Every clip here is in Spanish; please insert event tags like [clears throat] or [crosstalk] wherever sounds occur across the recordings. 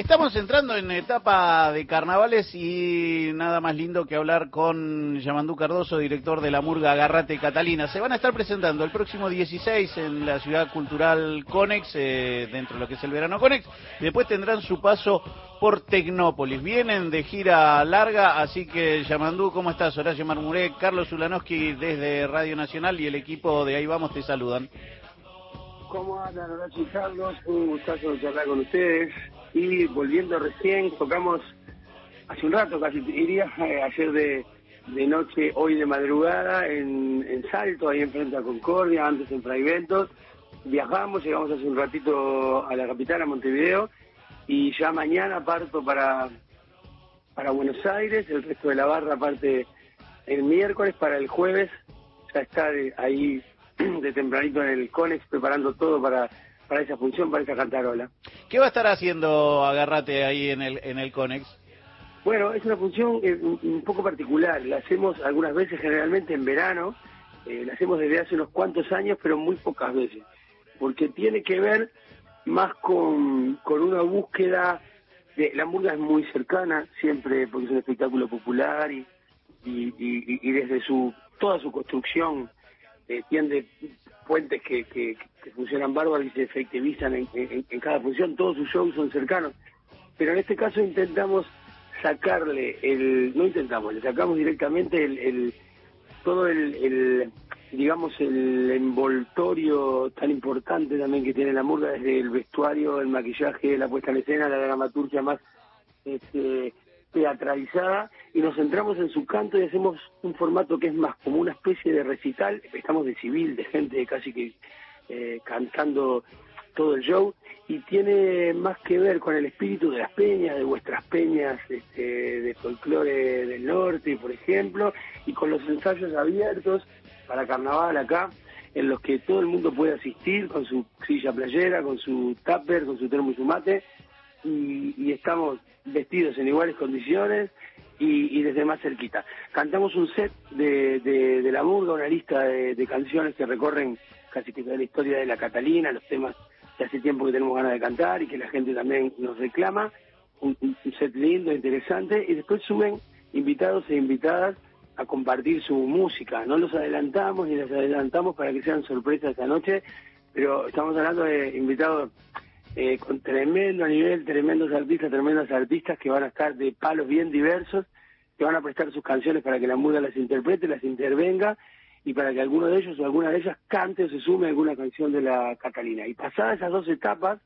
Estamos entrando en etapa de carnavales y nada más lindo que hablar con Yamandú Cardoso, director de la Murga Agarrate Catalina. Se van a estar presentando el próximo 16 en la ciudad cultural Conex, eh, dentro de lo que es el verano Conex, después tendrán su paso por Tecnópolis. Vienen de gira larga, así que Yamandú, ¿cómo estás? Horacio Marmuré, Carlos Ulanowski desde Radio Nacional y el equipo de Ahí Vamos te saludan. ¿Cómo andan, Horacio y Carlos? Un gustazo charlar con ustedes y volviendo recién, tocamos hace un rato, casi diría, eh, [laughs] ayer de, de, noche, hoy de madrugada, en, en, Salto, ahí enfrente a Concordia, antes en Fraiventos. Viajamos, llegamos hace un ratito a la capital, a Montevideo, y ya mañana parto para, para Buenos Aires, el resto de la barra parte el miércoles, para el jueves, ya está ahí [clears throat] de tempranito en el CONEX preparando todo para para esa función, para esa cantarola. ¿Qué va a estar haciendo Agarrate ahí en el, en el Conex? Bueno, es una función eh, un poco particular. La hacemos algunas veces, generalmente en verano. Eh, la hacemos desde hace unos cuantos años, pero muy pocas veces. Porque tiene que ver más con, con una búsqueda. De, la murga es muy cercana, siempre, porque es un espectáculo popular y, y, y, desde su toda su construcción eh, tiende puentes que, que, funcionan bárbaros y se efectivizan en, cada función, todos sus shows son cercanos. Pero en este caso intentamos sacarle el, no intentamos, le sacamos directamente el, todo el, digamos, el envoltorio tan importante también que tiene la murga, desde el vestuario, el maquillaje, la puesta en escena, la dramaturgia más este, teatralizada y nos centramos en su canto y hacemos un formato que es más como una especie de recital, estamos de civil, de gente casi que eh, cantando todo el show y tiene más que ver con el espíritu de las peñas, de vuestras peñas este, de folclore del norte, por ejemplo, y con los ensayos abiertos para carnaval acá, en los que todo el mundo puede asistir con su silla playera, con su tupper, con su termo y su mate, y, estamos vestidos en iguales condiciones y, desde más cerquita. Cantamos un set de, de, la murga, una lista de, canciones que recorren casi que la historia de la Catalina, los temas que hace tiempo que tenemos ganas de cantar y que la gente también nos reclama. Un, set lindo, interesante, y después suben invitados e invitadas a compartir su música. No los adelantamos ni les adelantamos para que sean sorpresas esta noche, pero estamos hablando de invitados eh, con tremendo nivel, tremendos artistas, tremendos artistas que van a estar de palos bien diversos, que van a prestar sus canciones para que la muda las interprete, las intervenga y para que alguno de ellos o alguna de ellas cante o se sume a alguna canción de la Catalina. Y pasadas esas dos etapas,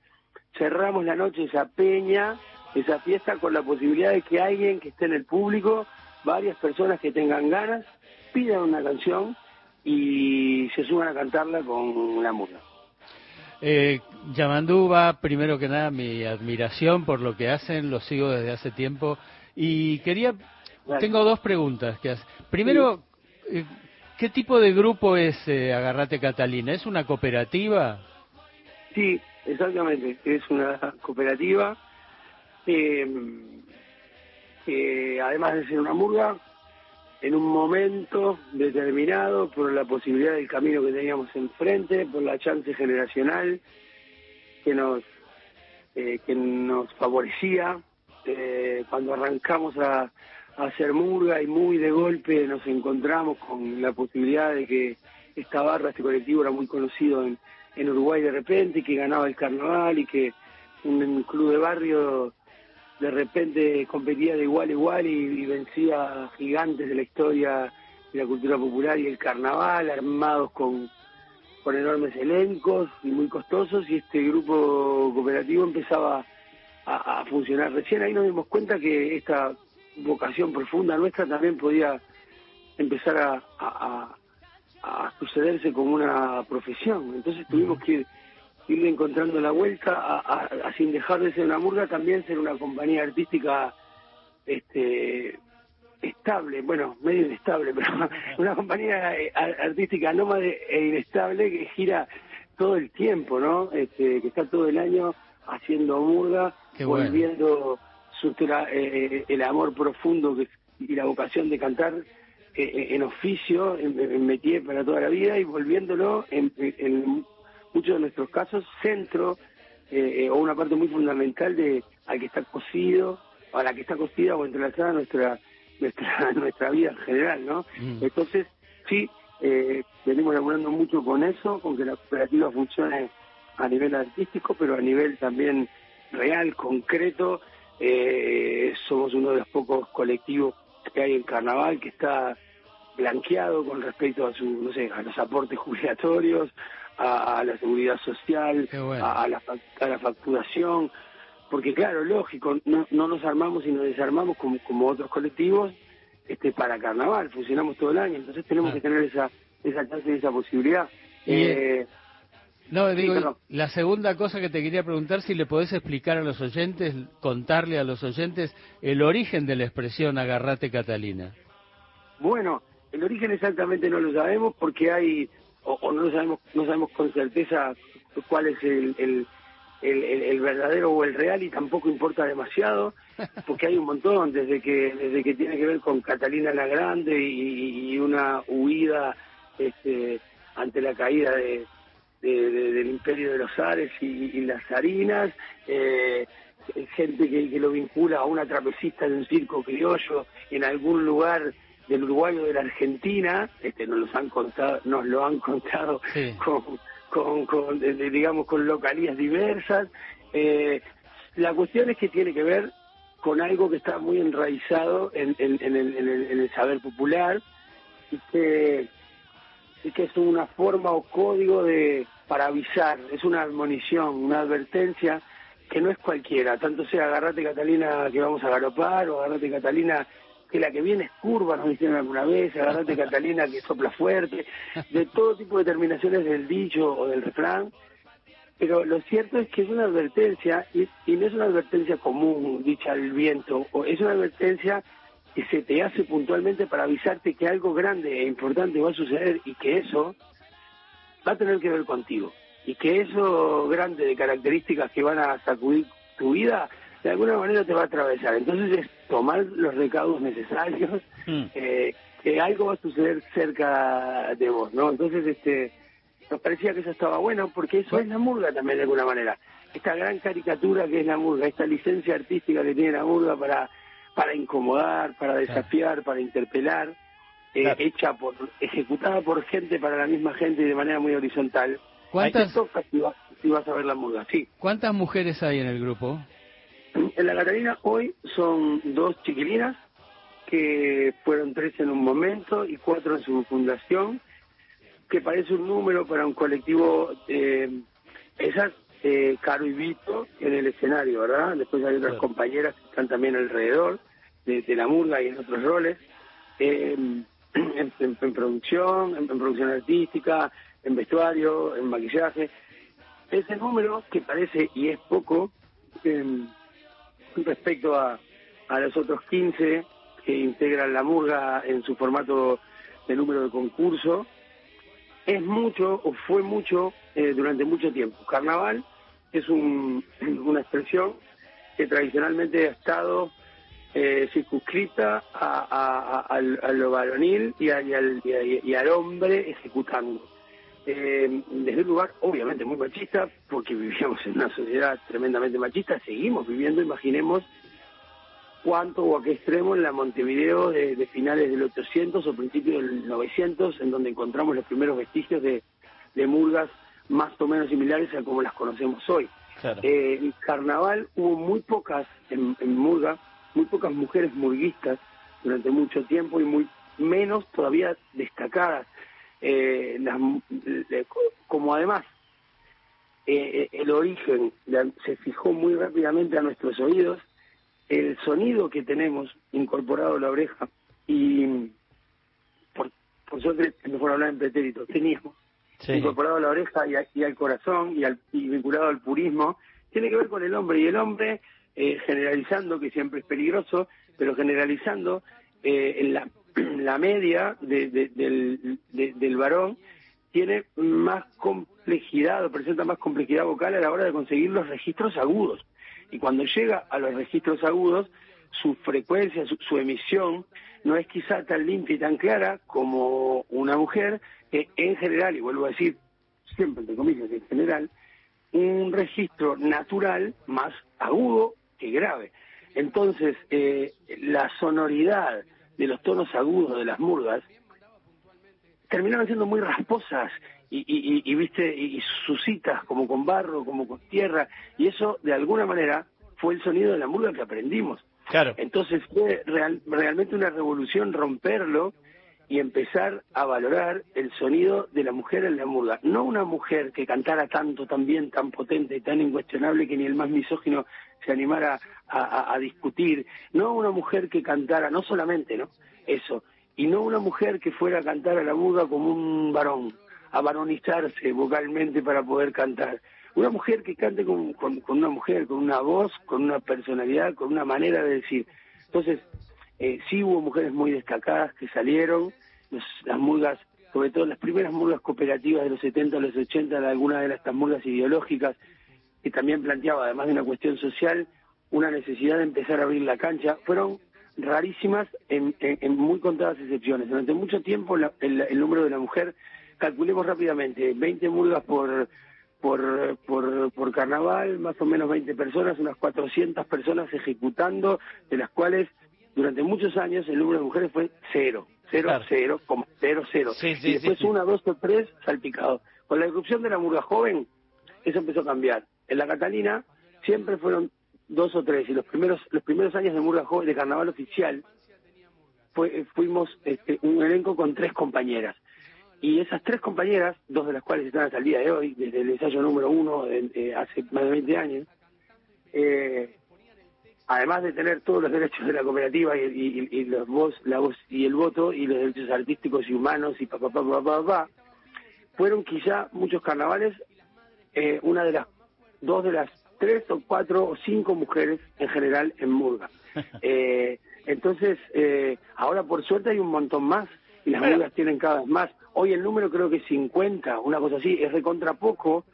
cerramos la noche esa peña, esa fiesta con la posibilidad de que alguien que esté en el público, varias personas que tengan ganas, pidan una canción y se suban a cantarla con la muda. Eh, Yamandú va, primero que nada, mi admiración por lo que hacen, lo sigo desde hace tiempo. Y quería, tengo dos preguntas que hacer. Primero, eh, ¿qué tipo de grupo es eh, Agarrate Catalina? ¿Es una cooperativa? Sí, exactamente, es una cooperativa eh, que además de ser una murga, en un momento determinado por la posibilidad del camino que teníamos enfrente, por la chance generacional que nos eh, que nos favorecía eh, cuando arrancamos a, hacer murga y muy de golpe nos encontramos con la posibilidad de que esta barra, este colectivo era muy conocido en, en Uruguay de repente, y que ganaba el carnaval y que un club de barrio de repente competía de igual a igual y, vencía gigantes de la historia de la cultura popular y el carnaval, armados con, con enormes elencos y muy costosos, y este grupo cooperativo empezaba a, funcionar. Recién ahí nos dimos cuenta que esta vocación profunda nuestra también podía empezar a, a, a sucederse como una profesión. Entonces tuvimos que irle encontrando la vuelta a, sin dejar de ser una murga también ser una compañía artística este estable, bueno, medio inestable, [laughs] pero una compañía eh, artística nómada e inestable que gira todo el tiempo, ¿no? Este, que está todo el año haciendo murga, volviendo su, eh, eh, el amor profundo que, y la vocación de cantar en oficio, en, en métier para toda la vida y volviéndolo en, en muchos de nuestros casos, centro eh, o una parte muy fundamental de al que está cosido, a la que está cosida o entrelazada nuestra [laughs] nuestra nuestra vida en general, ¿no? Mm. Entonces, sí, eh, venimos laburando mucho con eso, con que la cooperativa funcione a nivel artístico, pero a nivel también real, concreto. Eh, somos uno de los pocos colectivos que hay en Carnaval que está blanqueado con respecto a su, no sé, a los aportes jubilatorios, a, la seguridad social, a, la, a la facturación, porque claro, lógico, no, no nos armamos y nos desarmamos como, como otros colectivos este para carnaval, funcionamos todo el año, entonces tenemos que tener esa esa chance y esa posibilidad. Eh, no, digo, la segunda cosa que te quería preguntar, si le podés explicar a los oyentes, contarle a los oyentes el origen de la expresión agarrate Catalina. Bueno, el origen exactamente no lo sabemos porque hay, o, no lo sabemos, no sabemos con certeza cuál es el, el, el, verdadero o el real y tampoco importa demasiado [laughs] porque hay un montón desde que desde que tiene que ver con Catalina la Grande y, una huida este, ante la caída de, del imperio de los Ares y, las harinas eh, gente que, que, lo vincula a una trapecista de un circo criollo en algún lugar del Uruguay o de la Argentina, este, nos, los han contado, nos lo han [laughs] contado con, con, digamos, con localías diversas. Eh, la cuestión es que tiene que ver con algo que está muy enraizado en, en, el, en el, saber popular y que, y que es una forma o código de para avisar, es una admonición, una advertencia que no es cualquiera, tanto sea agarrate Catalina que vamos a galopar o agarrate Catalina que la que viene es curva, nos dijeron alguna vez, agarrate Catalina que sopla fuerte, de todo tipo de terminaciones del dicho o del refrán, pero lo cierto es que es una advertencia, y, no es una advertencia común, dicha al viento, o es una advertencia que se te hace puntualmente para avisarte que algo grande e importante va a suceder y que eso va a tener que ver contigo. Y que eso grande de características que van a sacudir tu vida de alguna manera te va a atravesar. Entonces es tomar los recaudos necesarios, [laughs] mm. eh, que algo va a suceder cerca de vos, ¿no? Entonces, este, nos parecía que eso estaba bueno, porque eso es la murga también de alguna manera. Esta gran caricatura que es la murga, esta licencia artística que tiene la murga para, para incomodar, para desafiar, para interpelar, eh, hecha por, ejecutada por gente para la misma gente y de manera muy horizontal. ¿Cuántas? si, vas, si vas a ver la murga, sí. ¿Cuántas mujeres hay en el grupo? En la Catalina hoy son dos chiquilinas, que fueron tres en un momento y cuatro en su fundación, que parece un número para un colectivo, eh, esas, eh, Caro y Vito, en el escenario, ¿verdad? Después hay otras compañeras que están también alrededor de, la murga y en otros roles, eh, [clears throat] en, producción, en, producción artística, en vestuario, en maquillaje. Ese número que parece y es poco, eh, [laughs] respecto a, a los otros 15 que integran la murga en su formato de número de concurso, es mucho o fue mucho eh, durante mucho tiempo. Carnaval es un, [clears throat] una expresión que tradicionalmente ha estado eh, circunscrita a, a, lo varonil y, al, y, al hombre ejecutando eh, desde un lugar obviamente muy machista, porque vivíamos en una sociedad tremendamente machista, seguimos viviendo, imaginemos cuánto o a qué extremo en la Montevideo de, finales del 800 o principios del 900, en donde encontramos los primeros vestigios de, de murgas más o menos similares a como las conocemos hoy. Eh, en carnaval hubo muy pocas, en, en murga, muy pocas mujeres murguistas durante mucho tiempo y muy menos todavía destacadas eh, como además eh, el origen se fijó muy rápidamente a nuestros oídos, el sonido que tenemos incorporado a la oreja y por, por suerte es mejor hablar en pretérito, teníamos incorporado a la oreja y, al corazón y, al, vinculado al purismo, tiene que ver con el hombre y el hombre eh, generalizando, que siempre es peligroso, pero generalizando eh, en la [clears throat] la media del, varón tiene más complejidad o presenta más complejidad vocal a la hora de conseguir los registros agudos. Y cuando llega a los registros agudos, su frecuencia, su, emisión, no es quizá tan limpia y tan clara como una mujer que en general, y vuelvo a decir siempre entre comillas en general, un registro natural más agudo que grave. Entonces, eh, la sonoridad de los tonos agudos de las murgas terminaban siendo muy rasposas y, y, viste y, sucitas como con barro, como con tierra y eso de alguna manera fue el sonido de la murga que aprendimos. Claro. Entonces fue realmente una revolución romperlo y empezar a valorar el sonido de la mujer en la murga. No una mujer que cantara tanto, tan bien, tan potente, tan incuestionable que ni el más misógino se animara a, discutir. No una mujer que cantara, no solamente, ¿no? Eso. Y no una mujer que fuera a cantar a la murga como un varón, a varonizarse vocalmente para poder cantar. Una mujer que cante con una mujer, con una voz, con una personalidad, con una manera de decir. Entonces, eh, sí hubo mujeres muy destacadas que salieron, las murgas, sobre todo las primeras murgas cooperativas de los 70 a los 80, de algunas de estas murgas ideológicas, que también planteaba, además de una cuestión social, una necesidad de empezar a abrir la cancha, fueron rarísimas en, muy contadas excepciones. Durante mucho tiempo el, número de la mujer, calculemos rápidamente, 20 murgas por, por, por, por carnaval, más o menos 20 personas, unas 400 personas ejecutando, de las cuales durante muchos años el número de mujeres fue cero, cero, cero, como cero, cero. y después una, dos o tres salpicados. Con la irrupción de la murga joven, eso empezó a cambiar. En la Catalina siempre fueron dos o tres, y los primeros, los primeros años de murga joven, de carnaval oficial, fue, fuimos este, un elenco con tres compañeras. Y esas tres compañeras, dos de las cuales están hasta el día de hoy, desde el ensayo número uno, de, hace más de 20 años, eh, además de tener todos los derechos de la cooperativa y, los voz, la voz y el voto y los derechos artísticos y humanos y papá, papá, papá, papá, fueron quizá muchos carnavales eh, una de las dos de las tres o cuatro o cinco mujeres en general en Murga. [laughs] Eh, entonces, eh, ahora por suerte hay un montón más y las Murgas tienen cada vez más. Hoy el número creo que es 50, una cosa así, es recontra poco,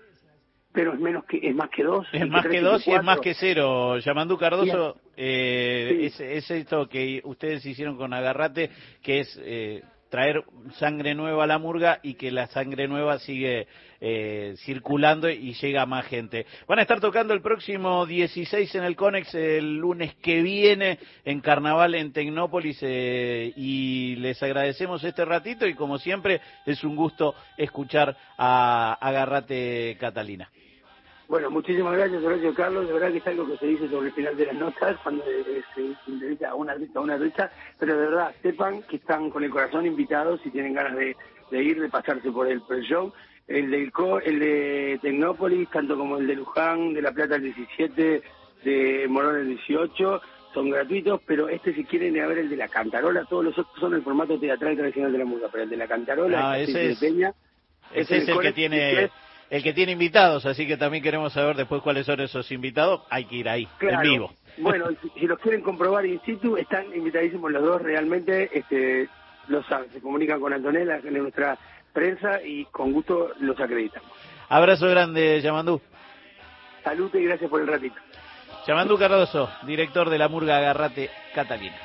pero es menos que es más que dos. Es más que dos y es más que cero. Yamandú Cardoso, eh, es, esto que ustedes hicieron con Agarrate, que es eh, traer sangre nueva a la murga y que la sangre nueva sigue eh, circulando y llega a más gente. Van a estar tocando el próximo 16 en el Conex, el lunes que viene en Carnaval en Tecnópolis eh, y les agradecemos este ratito y como siempre es un gusto escuchar a Agarrate Catalina. Bueno, muchísimas gracias, Horacio Carlos. De verdad que es algo que se dice sobre el final de las notas cuando se entrevista a una a una derecha, pero de verdad, sepan que están con el corazón invitados si tienen ganas de, ir, de pasarse por el pre-show. El, del el de Tecnópolis, tanto como el de Luján, de La Plata el 17, de Morón el 18, son gratuitos, pero este si quieren a ver el de La Cantarola, todos los otros son el formato teatral tradicional de la música, pero el de La Cantarola, ah, ese es, Peña, ese es, el, que tiene el que tiene invitados, así que también queremos saber después cuáles son esos invitados. Hay que ir ahí, en vivo. [laughs] Bueno, si, los quieren comprobar in situ, están invitadísimos los dos realmente, este, los saben, se comunican con Antonella en nuestra prensa y con gusto los acreditamos. Abrazo grande, Yamandú. Salud y gracias por el ratito. Yamandú Cardoso, director de la Murga Agarrate Catalina.